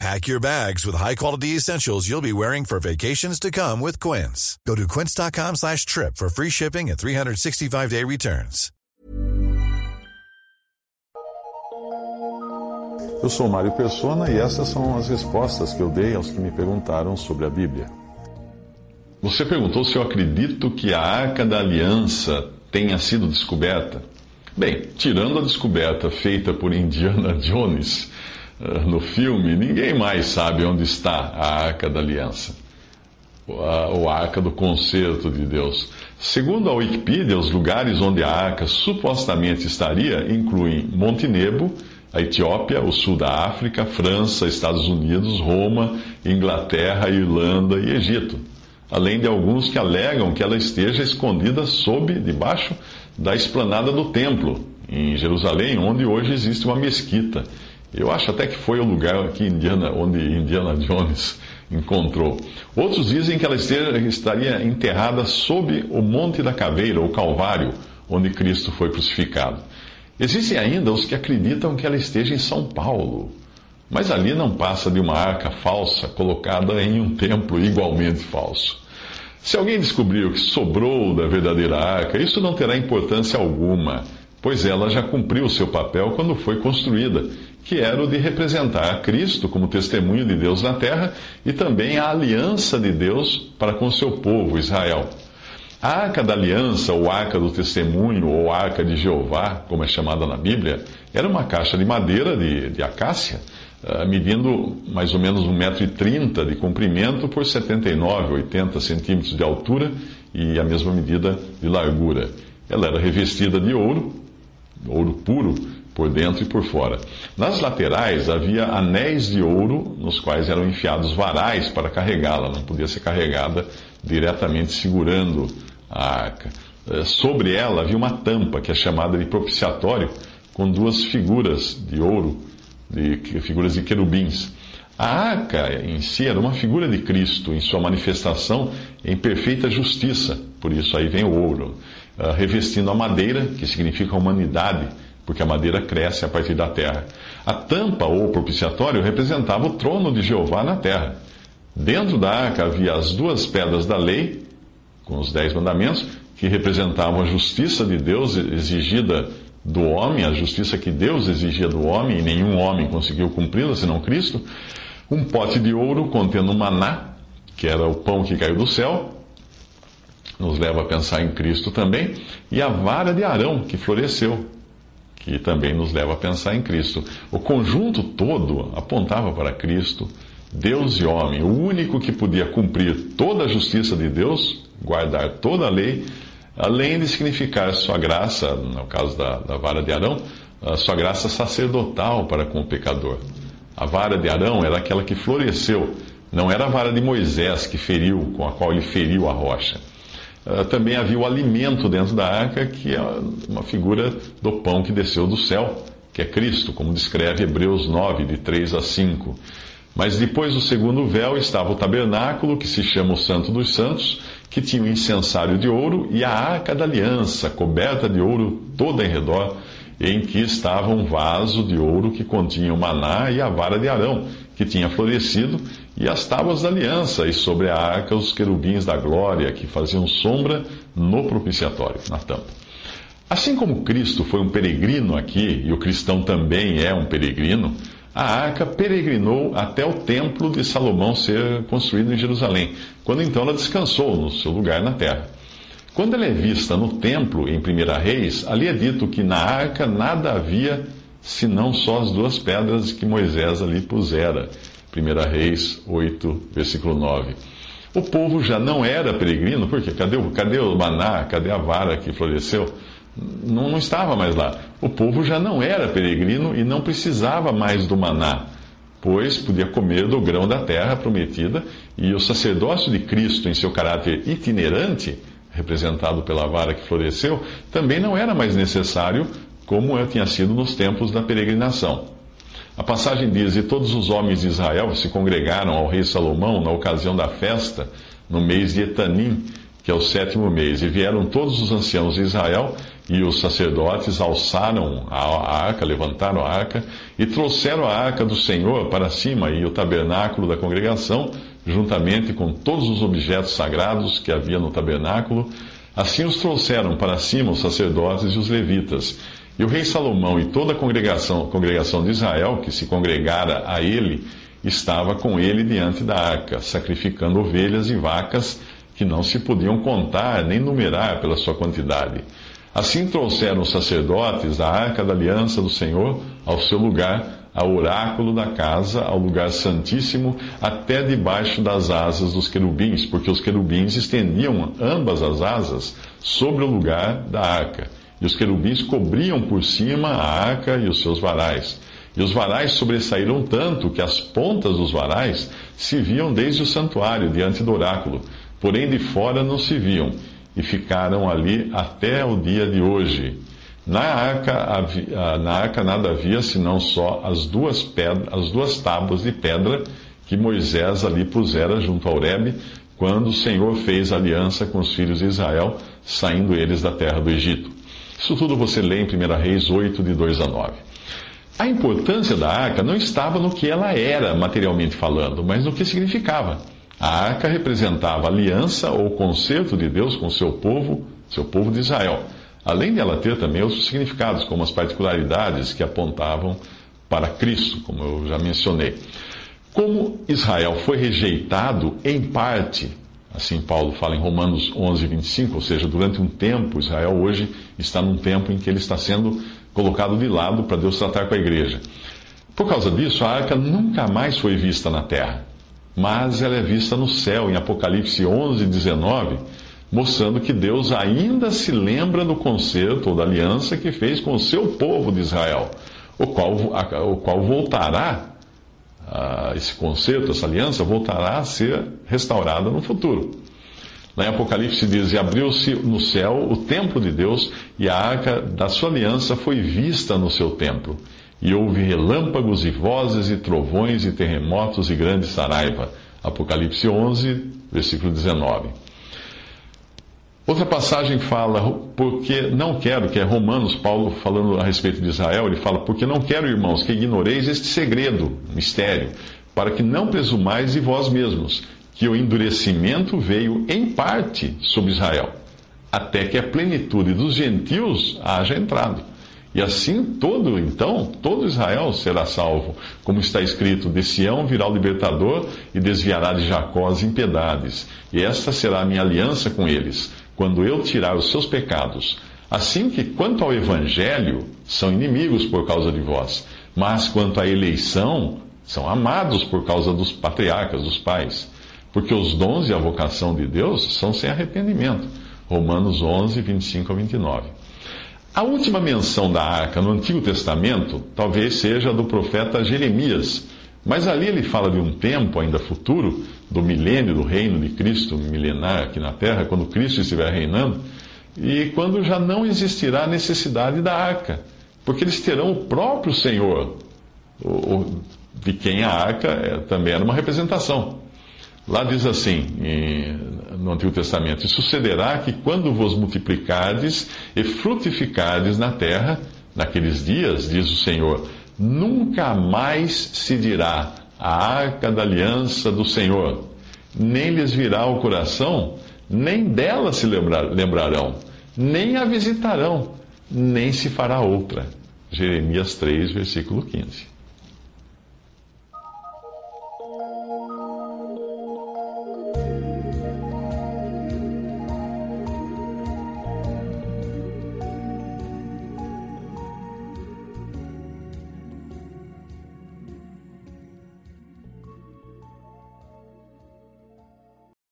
Pack your bags with high-quality essentials you'll be wearing for vacations to come with Quince. Go to quince.com slash trip for free shipping and 365-day returns. Eu sou Mário Persona e essas são as respostas que eu dei aos que me perguntaram sobre a Bíblia. Você perguntou se eu acredito que a Arca da Aliança tenha sido descoberta. Bem, tirando a descoberta feita por Indiana Jones no filme, ninguém mais sabe onde está a Arca da Aliança, ou a Arca do Concerto de Deus. Segundo a Wikipedia, os lugares onde a Arca supostamente estaria incluem Monte Nebo, a Etiópia, o sul da África, França, Estados Unidos, Roma, Inglaterra, Irlanda e Egito. Além de alguns que alegam que ela esteja escondida sob, debaixo da esplanada do templo, em Jerusalém, onde hoje existe uma mesquita. Eu acho até que foi o lugar que Indiana, onde Indiana Jones encontrou. Outros dizem que ela esteja, estaria enterrada sob o Monte da Caveira, ou Calvário, onde Cristo foi crucificado. Existem ainda os que acreditam que ela esteja em São Paulo, mas ali não passa de uma arca falsa colocada em um templo igualmente falso. Se alguém descobrir o que sobrou da verdadeira arca, isso não terá importância alguma, pois ela já cumpriu seu papel quando foi construída que era o de representar a Cristo como testemunho de Deus na terra e também a aliança de Deus para com seu povo, Israel. A arca da aliança, ou arca do testemunho, ou arca de Jeová, como é chamada na Bíblia, era uma caixa de madeira de, de acácia, uh, medindo mais ou menos 1,30m de comprimento por 79, 80 centímetros de altura e a mesma medida de largura. Ela era revestida de ouro, ouro puro, por dentro e por fora. Nas laterais havia anéis de ouro, nos quais eram enfiados varais para carregá-la, não podia ser carregada diretamente segurando a arca. Eh, sobre ela havia uma tampa, que é chamada de propiciatório, com duas figuras de ouro, de, figuras de querubins. A arca em si era uma figura de Cristo em sua manifestação em perfeita justiça, por isso aí vem o ouro, eh, revestindo a madeira, que significa humanidade porque a madeira cresce a partir da terra. A tampa ou propiciatório representava o trono de Jeová na terra. Dentro da arca havia as duas pedras da lei, com os dez mandamentos, que representavam a justiça de Deus exigida do homem, a justiça que Deus exigia do homem, e nenhum homem conseguiu cumpri-la senão Cristo. Um pote de ouro contendo maná, que era o pão que caiu do céu, nos leva a pensar em Cristo também, e a vara de Arão, que floresceu, que também nos leva a pensar em Cristo. O conjunto todo apontava para Cristo, Deus e homem, o único que podia cumprir toda a justiça de Deus, guardar toda a lei, além de significar sua graça, no caso da, da vara de Arão, sua graça sacerdotal para com o pecador. A vara de Arão era aquela que floresceu, não era a vara de Moisés que feriu, com a qual ele feriu a rocha. Ah, também havia o alimento dentro da arca, que é uma figura do pão que desceu do céu, que é Cristo, como descreve Hebreus 9, de 3 a 5. Mas depois do segundo véu estava o tabernáculo, que se chama o Santo dos Santos, que tinha um incensário de ouro, e a arca da aliança, coberta de ouro toda em redor, em que estava um vaso de ouro que continha o maná e a vara de Arão, que tinha florescido, e as tábuas da aliança, e sobre a arca os querubins da glória, que faziam sombra no propiciatório, na tampa. Assim como Cristo foi um peregrino aqui, e o cristão também é um peregrino, a arca peregrinou até o templo de Salomão ser construído em Jerusalém, quando então ela descansou no seu lugar na terra. Quando ela é vista no templo, em 1 Reis, ali é dito que na arca nada havia senão só as duas pedras que Moisés ali pusera 1 Reis 8, versículo 9. O povo já não era peregrino, porque cadê, cadê o maná, cadê a vara que floresceu? Não, não estava mais lá. O povo já não era peregrino e não precisava mais do maná, pois podia comer do grão da terra prometida, e o sacerdócio de Cristo, em seu caráter itinerante, representado pela vara que floresceu, também não era mais necessário como tinha sido nos tempos da peregrinação. A passagem diz: E todos os homens de Israel se congregaram ao rei Salomão na ocasião da festa, no mês de Etanim, que é o sétimo mês. E vieram todos os anciãos de Israel e os sacerdotes alçaram a arca, levantaram a arca e trouxeram a arca do Senhor para cima e o tabernáculo da congregação, juntamente com todos os objetos sagrados que havia no tabernáculo. Assim os trouxeram para cima os sacerdotes e os levitas. E o rei Salomão e toda a congregação, congregação de Israel, que se congregara a ele, estava com ele diante da arca, sacrificando ovelhas e vacas que não se podiam contar nem numerar pela sua quantidade. Assim trouxeram os sacerdotes a arca da aliança do Senhor ao seu lugar, ao oráculo da casa, ao lugar santíssimo, até debaixo das asas dos querubins, porque os querubins estendiam ambas as asas sobre o lugar da arca e os querubins cobriam por cima a arca e os seus varais. E os varais sobressaíram tanto que as pontas dos varais se viam desde o santuário, diante do oráculo, porém de fora não se viam, e ficaram ali até o dia de hoje. Na arca, havia, na arca nada havia senão só as duas, pedras, as duas tábuas de pedra que Moisés ali pusera junto ao Horebe, quando o Senhor fez aliança com os filhos de Israel, saindo eles da terra do Egito. Isso tudo você lê em 1 Reis 8, de 2 a 9. A importância da arca não estava no que ela era, materialmente falando, mas no que significava. A arca representava a aliança ou concerto de Deus com seu povo, seu povo de Israel, além de ela ter também outros significados, como as particularidades que apontavam para Cristo, como eu já mencionei. Como Israel foi rejeitado em parte Assim Paulo fala em Romanos 11, 25, ou seja, durante um tempo, Israel hoje está num tempo em que ele está sendo colocado de lado para Deus tratar com a igreja. Por causa disso, a arca nunca mais foi vista na terra, mas ela é vista no céu, em Apocalipse 11, 19, mostrando que Deus ainda se lembra do concerto ou da aliança que fez com o seu povo de Israel, o qual, o qual voltará esse concerto, essa aliança, voltará a ser restaurada no futuro. Lá em Apocalipse diz: E abriu-se no céu o templo de Deus, e a arca da sua aliança foi vista no seu templo. E houve relâmpagos e vozes e trovões e terremotos e grande saraiva. Apocalipse 11, versículo 19. Outra passagem fala, porque não quero, que é Romanos, Paulo falando a respeito de Israel, ele fala, porque não quero, irmãos, que ignoreis este segredo, mistério, para que não presumais de vós mesmos, que o endurecimento veio em parte sobre Israel, até que a plenitude dos gentios haja entrado. E assim todo, então, todo Israel será salvo, como está escrito: de Sião virá o libertador e desviará de Jacó as impiedades, e esta será a minha aliança com eles quando eu tirar os seus pecados. Assim que, quanto ao Evangelho, são inimigos por causa de vós, mas quanto à eleição, são amados por causa dos patriarcas, dos pais. Porque os dons e a vocação de Deus são sem arrependimento. Romanos 11, 25 a 29. A última menção da arca no Antigo Testamento talvez seja a do profeta Jeremias, mas ali ele fala de um tempo ainda futuro, do milênio do reino de Cristo milenar aqui na terra, quando Cristo estiver reinando, e quando já não existirá necessidade da arca, porque eles terão o próprio Senhor, de quem a arca é, também era uma representação. Lá diz assim, no Antigo Testamento: E sucederá que quando vos multiplicardes e frutificardes na terra, naqueles dias, diz o Senhor, nunca mais se dirá a arca da aliança do Senhor, nem lhes virá o coração, nem dela se lembrarão, nem a visitarão, nem se fará outra. Jeremias 3, versículo 15.